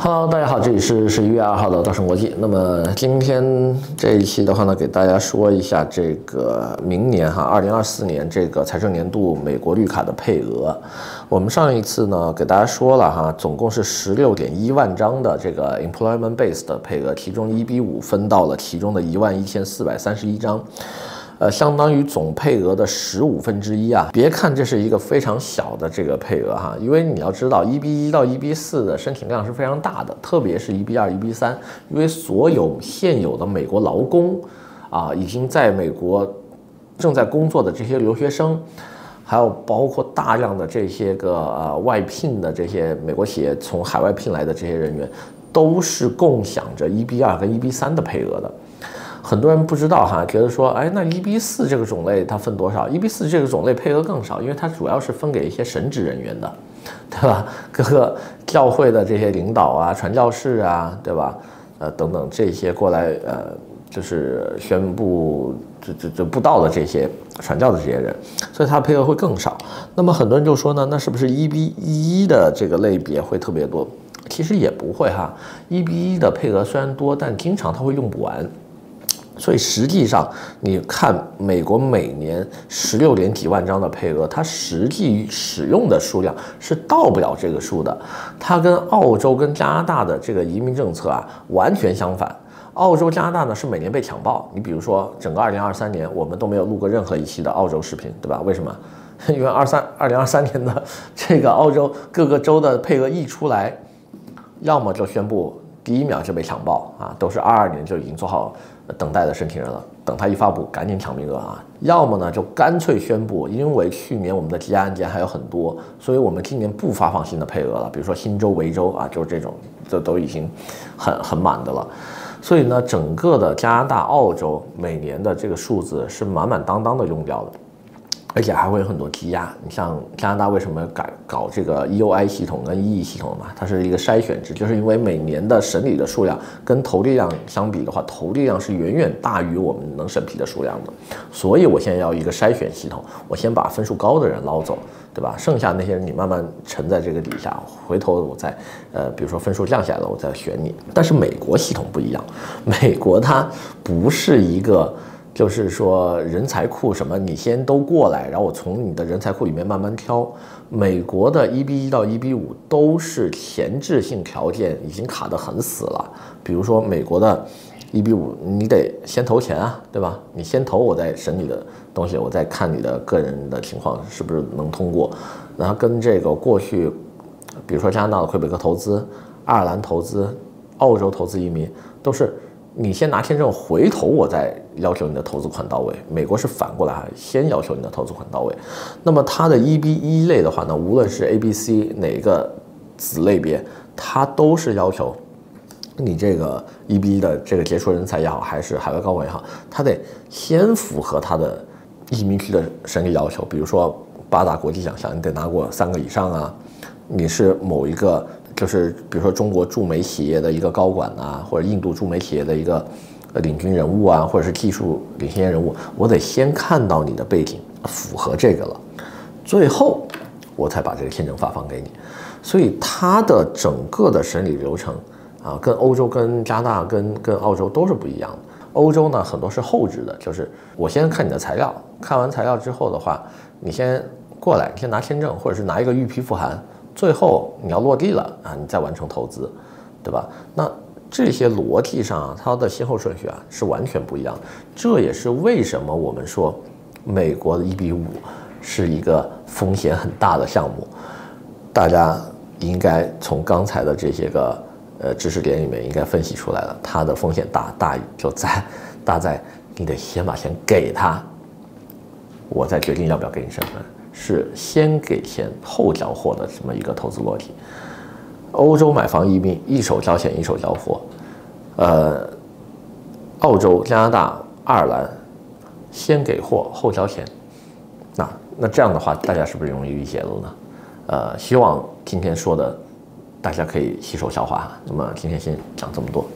Hello，大家好，这里是十一月二号的稻盛国际。那么今天这一期的话呢，给大家说一下这个明年哈，二零二四年这个财政年度美国绿卡的配额。我们上一次呢给大家说了哈，总共是十六点一万张的这个 Employment Base 的配额，其中一比五分到了其中的一万一千四百三十一张。呃，相当于总配额的十五分之一啊！别看这是一个非常小的这个配额哈，因为你要知道，一 B 一到一 B 四的申请量是非常大的，特别是一 B 二、一 B 三，因为所有现有的美国劳工啊，已经在美国正在工作的这些留学生，还有包括大量的这些个呃外聘的这些美国企业从海外聘来的这些人员，都是共享着一 B 二跟一 B 三的配额的。很多人不知道哈，觉得说，哎，那一 B 四这个种类它分多少？一 B 四这个种类配额更少，因为它主要是分给一些神职人员的，对吧？各个教会的这些领导啊、传教士啊，对吧？呃，等等这些过来，呃，就是宣布这这这布道的这些传教的这些人，所以它配额会更少。那么很多人就说呢，那是不是一 B 一的这个类别会特别多？其实也不会哈，一比一的配额虽然多，但经常它会用不完。所以实际上，你看美国每年十六点几万张的配额，它实际使用的数量是到不了这个数的。它跟澳洲跟加拿大的这个移民政策啊完全相反。澳洲、加拿大呢是每年被抢爆。你比如说，整个二零二三年我们都没有录过任何一期的澳洲视频，对吧？为什么？因为二三二零二三年的这个澳洲各个州的配额一出来，要么就宣布第一秒就被抢爆啊，都是二二年就已经做好。等待的申请人了，等他一发布，赶紧抢名额啊！要么呢，就干脆宣布，因为去年我们的积压案件还有很多，所以我们今年不发放新的配额了。比如说新州、维州啊，就是这种，这都已经很很满的了。所以呢，整个的加拿大、澳洲每年的这个数字是满满当当的用掉的。而且还会有很多积压。你像加拿大为什么改搞这个 EOI 系统跟 EE 系统嘛？它是一个筛选制，就是因为每年的审理的数量跟投递量相比的话，投递量是远远大于我们能审批的数量的。所以我现在要一个筛选系统，我先把分数高的人捞走，对吧？剩下那些人你慢慢沉在这个底下，回头我再呃，比如说分数降下来了，我再选你。但是美国系统不一样，美国它不是一个。就是说，人才库什么，你先都过来，然后我从你的人才库里面慢慢挑。美国的一比一到一比五都是前置性条件已经卡得很死了。比如说，美国的一比五，你得先投钱啊，对吧？你先投，我再审你的东西，我再看你的个人的情况是不是能通过。然后跟这个过去，比如说加拿大的魁北克投资、爱尔兰投资、澳洲投资移民都是。你先拿签证，回头我再要求你的投资款到位。美国是反过来，先要求你的投资款到位。那么它的一比一类的话呢，无论是 A、B、C 哪个子类别，它都是要求你这个一比一的这个杰出人才也好，还是海外高管也好，他得先符合他的移民局的审理要求。比如说八大国际奖项，你得拿过三个以上啊。你是某一个。就是比如说中国驻美企业的一个高管啊，或者印度驻美企业的一个领军人物啊，或者是技术领先人物，我得先看到你的背景符合这个了，最后我才把这个签证发放给你。所以它的整个的审理流程啊，跟欧洲、跟加拿大、跟跟澳洲都是不一样的。欧洲呢，很多是后置的，就是我先看你的材料，看完材料之后的话，你先过来，你先拿签证，或者是拿一个预批复函。最后你要落地了啊，你再完成投资，对吧？那这些逻辑上啊，它的先后顺序啊是完全不一样的。这也是为什么我们说美国的一比五是一个风险很大的项目。大家应该从刚才的这些个呃知识点里面应该分析出来了，它的风险大大就在大在你得先把钱给他，我再决定要不要给你身份。是先给钱后交货的这么一个投资逻辑。欧洲买房移民一手交钱一手交货，呃，澳洲、加拿大、爱尔兰先给货后交钱。那那这样的话，大家是不是容易理解了呢？呃，希望今天说的大家可以吸收消化。那么今天先讲这么多。